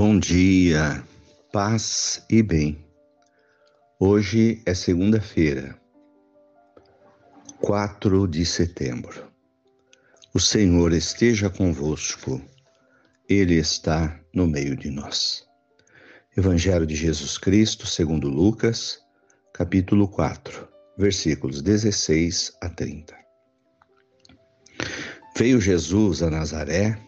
Bom dia, paz e bem. Hoje é segunda-feira, 4 de setembro. O Senhor esteja convosco, Ele está no meio de nós. Evangelho de Jesus Cristo, segundo Lucas, capítulo 4, versículos 16 a 30. Veio Jesus a Nazaré,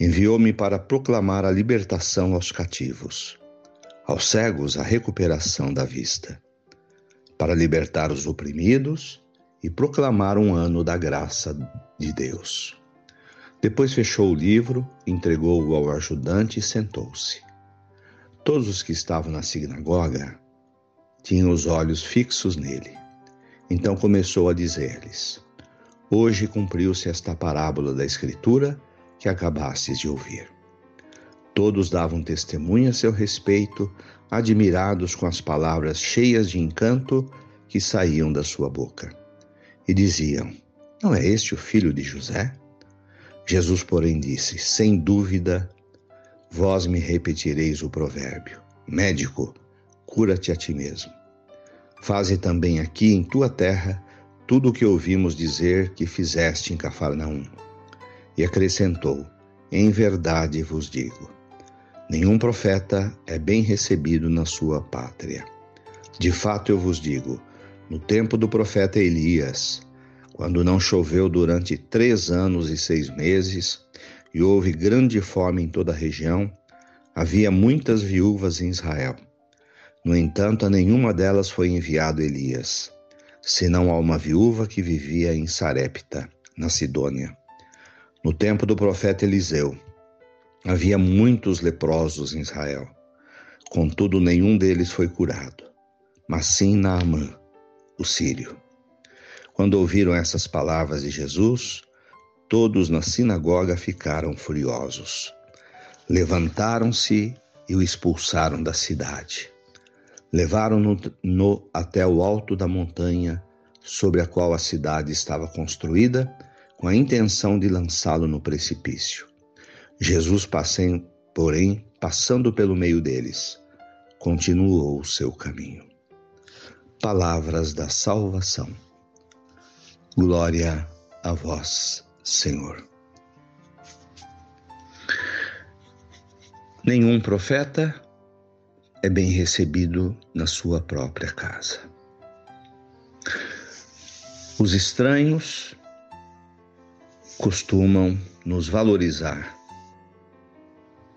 Enviou-me para proclamar a libertação aos cativos, aos cegos a recuperação da vista, para libertar os oprimidos e proclamar um ano da graça de Deus. Depois fechou o livro, entregou-o ao ajudante e sentou-se. Todos os que estavam na sinagoga tinham os olhos fixos nele. Então começou a dizer-lhes: Hoje cumpriu-se esta parábola da Escritura que acabastes de ouvir. Todos davam testemunho a seu respeito, admirados com as palavras cheias de encanto que saíam da sua boca. E diziam: Não é este o filho de José? Jesus, porém, disse: Sem dúvida, vós me repetireis o provérbio: Médico, cura-te a ti mesmo. Faze também aqui em tua terra tudo o que ouvimos dizer que fizeste em Cafarnaum. E acrescentou: Em verdade vos digo, nenhum profeta é bem recebido na sua pátria. De fato eu vos digo, no tempo do profeta Elias, quando não choveu durante três anos e seis meses, e houve grande fome em toda a região, havia muitas viúvas em Israel. No entanto, a nenhuma delas foi enviado Elias, senão a uma viúva que vivia em Sarepta, na Sidônia. No tempo do profeta Eliseu, havia muitos leprosos em Israel. Contudo, nenhum deles foi curado, mas sim Naamã, o sírio. Quando ouviram essas palavras de Jesus, todos na sinagoga ficaram furiosos. Levantaram-se e o expulsaram da cidade. Levaram-no até o alto da montanha sobre a qual a cidade estava construída com a intenção de lançá-lo no precipício. Jesus, porém, passando pelo meio deles, continuou o seu caminho. Palavras da salvação. Glória a vós, Senhor. Nenhum profeta é bem recebido na sua própria casa. Os estranhos costumam nos valorizar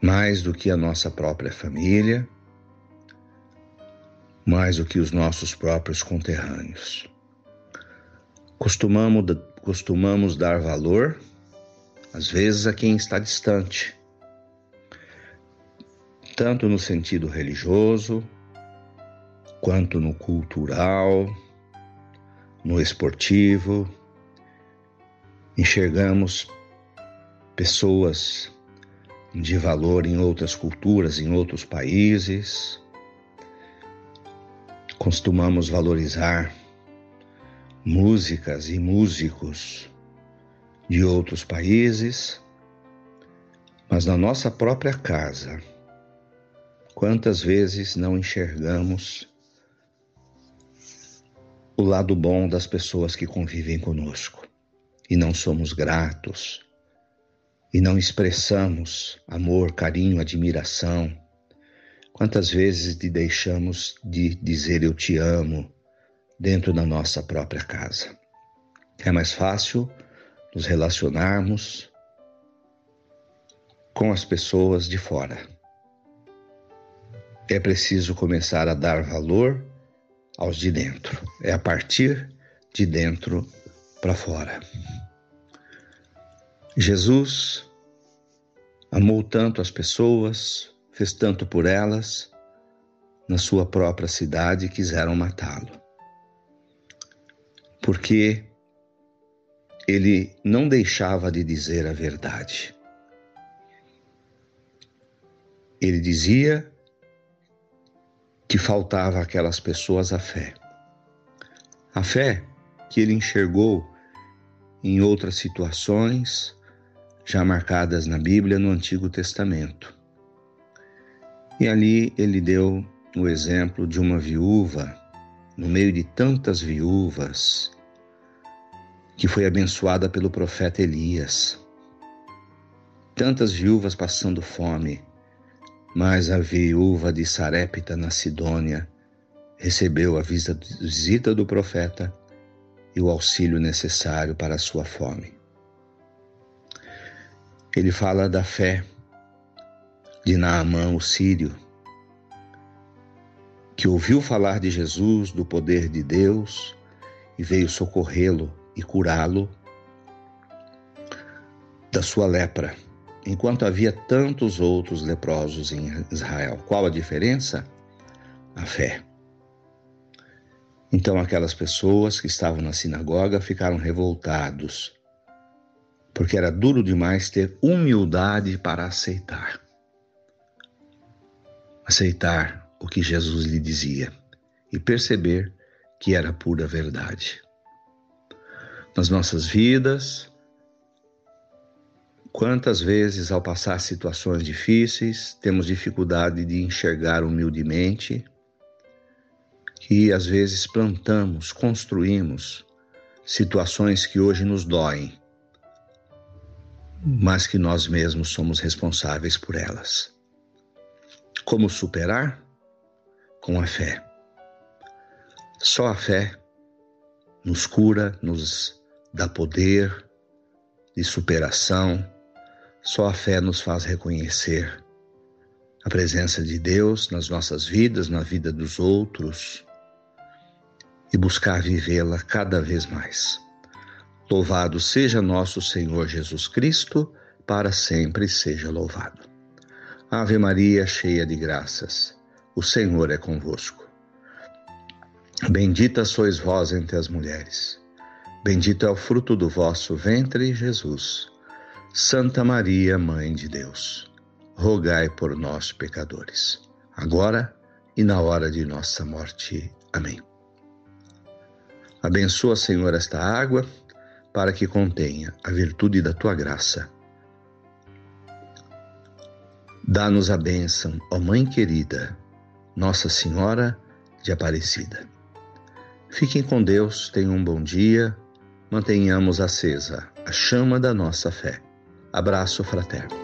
mais do que a nossa própria família, mais do que os nossos próprios conterrâneos. Costumamos, costumamos dar valor, às vezes, a quem está distante, tanto no sentido religioso, quanto no cultural, no esportivo, enxergamos pessoas de valor em outras culturas, em outros países. Costumamos valorizar músicas e músicos de outros países, mas na nossa própria casa, quantas vezes não enxergamos o lado bom das pessoas que convivem conosco? E não somos gratos, e não expressamos amor, carinho, admiração, quantas vezes te deixamos de dizer eu te amo dentro da nossa própria casa? É mais fácil nos relacionarmos com as pessoas de fora. É preciso começar a dar valor aos de dentro. É a partir de dentro para fora. Jesus amou tanto as pessoas, fez tanto por elas, na sua própria cidade quiseram matá-lo. Porque ele não deixava de dizer a verdade. Ele dizia que faltava àquelas pessoas a fé. A fé que ele enxergou em outras situações já marcadas na Bíblia no Antigo Testamento. E ali ele deu o exemplo de uma viúva, no meio de tantas viúvas, que foi abençoada pelo profeta Elias. Tantas viúvas passando fome, mas a viúva de Sarepta, na Sidônia, recebeu a visita do profeta e o auxílio necessário para a sua fome. Ele fala da fé de Naamã, o sírio, que ouviu falar de Jesus, do poder de Deus e veio socorrê-lo e curá-lo da sua lepra, enquanto havia tantos outros leprosos em Israel. Qual a diferença? A fé. Então aquelas pessoas que estavam na sinagoga ficaram revoltados, porque era duro demais ter humildade para aceitar. Aceitar o que Jesus lhe dizia e perceber que era pura verdade nas nossas vidas. Quantas vezes, ao passar situações difíceis, temos dificuldade de enxergar humildemente, que às vezes plantamos, construímos situações que hoje nos doem, mas que nós mesmos somos responsáveis por elas. Como superar? Com a fé. Só a fé nos cura, nos dá poder, de superação. Só a fé nos faz reconhecer a presença de Deus nas nossas vidas, na vida dos outros e buscar vivê-la cada vez mais. Louvado seja nosso Senhor Jesus Cristo, para sempre seja louvado. Ave Maria, cheia de graças, o Senhor é convosco. Bendita sois vós entre as mulheres Bendito é o fruto do vosso ventre, Jesus. Santa Maria, Mãe de Deus, rogai por nós, pecadores, agora e na hora de nossa morte. Amém. Abençoa, Senhor, esta água, para que contenha a virtude da tua graça. Dá-nos a bênção, ó Mãe querida, Nossa Senhora de Aparecida. Fiquem com Deus, tenham um bom dia mantenhamos acesa a chama da nossa fé. Abraço fraterno.